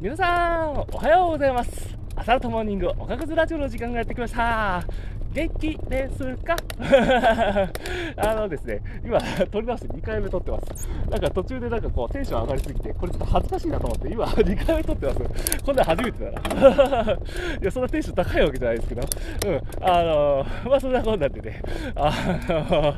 皆さん、おはようございます。朝とモーニングおかくずラジオの時間がやってきました。元気ですか？あのですね、今、撮り直して2回目撮ってます。なんか途中でなんかこうテンション上がりすぎて、これちょっと恥ずかしいなと思って、今2回目撮ってます。こんなん初めてだな。いや、そんなテンション高いわけじゃないですけど、うん、あの、まあそんなこんなんでね、あの、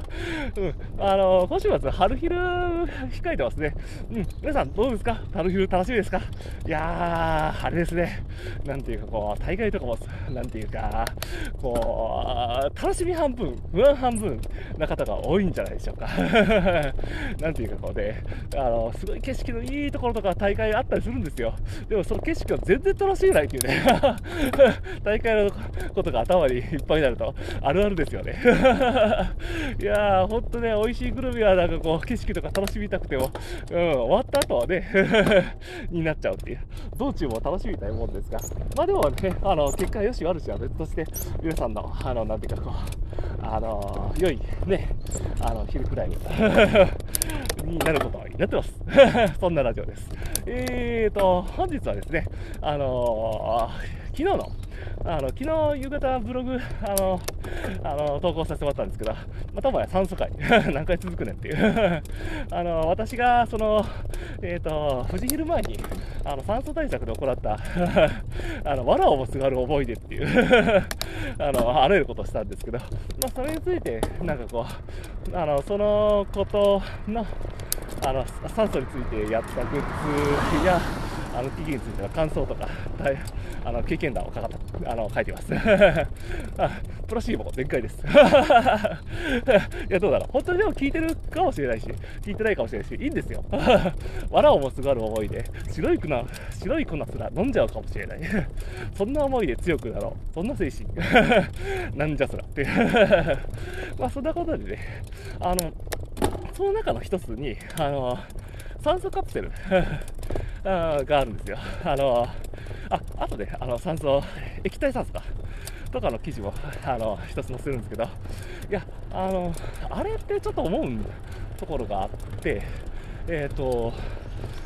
うん、あの、今週末、春昼控えてますね。うん、皆さんどうですか？春昼楽しみですか？いやー、あれですね、なんていうかこう、大会とかも、なんていうか、こう、楽しみ半分、不安半分な方が多いんじゃないでしょうか。なんていうかこうね、あの、すごい景色のいいところとか大会あったりするんですよ。でもその景色が全然楽しめないっていうね、大会のことが頭にいっぱいになると、あるあるですよね。いやー、ほんとね、美味しいグルメはなんかこう、景色とか楽しみたくても、うん、終わった後はね、になっちゃうっていう、道中も楽しみたいもんですが、まあでもね、あの、結果よし悪しは別として、皆さんの、あの、なんていうかこう、あの、良いね、あの、昼くらいに なることになってます。そんなラジオです。えーと、本日はですね、あの昨日の、あの昨日夕方ブログあのあの投稿させてもらったんですけど、またもや酸素会何回続くねっていう あの私がそのえっ、と富士昼前にあの酸素対策で行ったあの藁をもすがる思い出っていう あのあらゆることをしたんですけど、まあ、それについてなんかこうあのそのことのあの酸素についてやったグッズやあの記事についての感想とか、あの経験談をかかったあの書いてます。あプロシーボ全開です。いや、どうだろう。本当にでも聞いてるかもしれないし、聞いてないかもしれないし、いいんですよ。藁をもすがる思いで、白い粉、白い粉すら飲んじゃうかもしれない。そんな思いで強くなろう。そんな精神。なんじゃそらって。まあ、そんなことでね、あの、その中の一つに、あの、酸素カプセルあがあるんですよ。あの、あ、あとね、あの、酸素、液体酸素か。とかの記事も、あの、一つ載せるんですけど、いや、あの、あれってちょっと思うところがあって、えっ、と、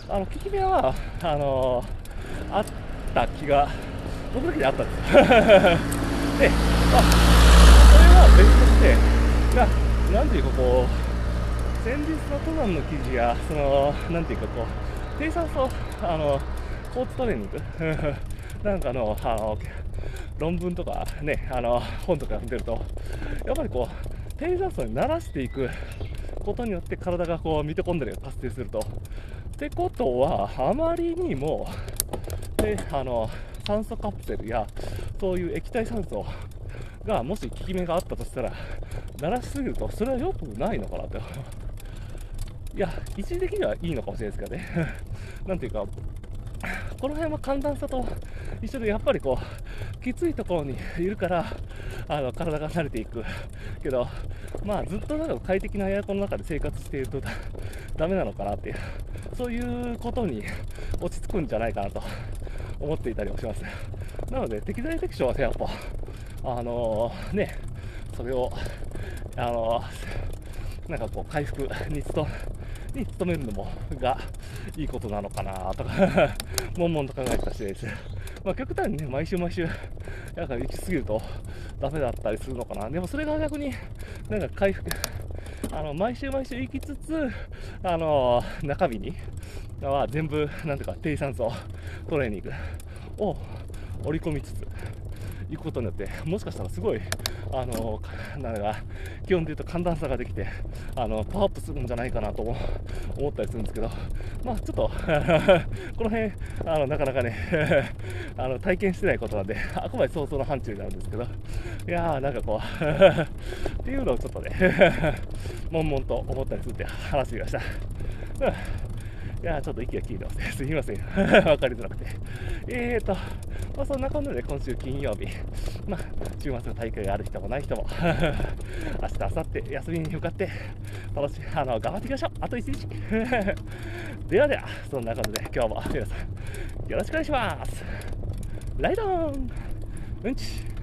あの、効き目は、あの、あった気が、僕だけであったんですよ。で、あ、それは別として、ななんていうかこう、先日の登山の記事や、その、なんていうかこう、低酸素、あの、スポーツトレーニング なんかの、あの、論文とかね、あの、本とか見てると、やっぱりこう、低酸素に慣らしていくことによって体がこう、ミトコンドリアが活性すると。ってことは、あまりにも、で、あの、酸素カプセルや、そういう液体酸素が、もし効き目があったとしたら、慣らしすぎると、それは良くないのかなと。いや、一時的にはいいのかもしれないですけどね。なんていうか、この辺は寒暖差と一緒で、やっぱりこう、きついところにいるから、あの体が慣れていくけど、まあ、ずっとなんか快適なエアコンの中で生活しているとだ ダメなのかなっていう、そういうことに落ち着くんじゃないかなと思っていたりもします。なので、適材適所は、やっぱ、あのー、ね、それを、あのー、なんかこう、回復 に努 に努めるのもがいいことなのかなとか 悶々と考えてた次第です。まあ、極端にね、毎週毎週、なんか行き過ぎるとダメだったりするのかな。でもそれが逆になんか回復、あの、毎週毎週行きつつ、あの、中身には全部、なんていうか、低酸素トレーニングを織り込みつつ、行くことによって、もしかしたらすごい、あの、なんか、気温で言うと寒暖差ができて、あの、パワーアップするんじゃないかなと思思ったりするんですけど、まあちょっと、この辺、あの、なかなかね、あの、体験してないことなんで、あくまで想像の範疇になるんですけど、いやー、なんかこう、っていうのをちょっとね、悶々と思ったりするって話しました。うんいやちょっと息が切れてますね。すいません。わかりづらくて。えーと、まあ、そんなこんなで今週金曜日、まあ、週末の大会がある人もない人も、明日、明後日、休みに向かって、楽しい、あの、頑張っていきましょう。あと一日。ではでは、そんなことで今日も皆さん、よろしくお願いします。ライドンうんち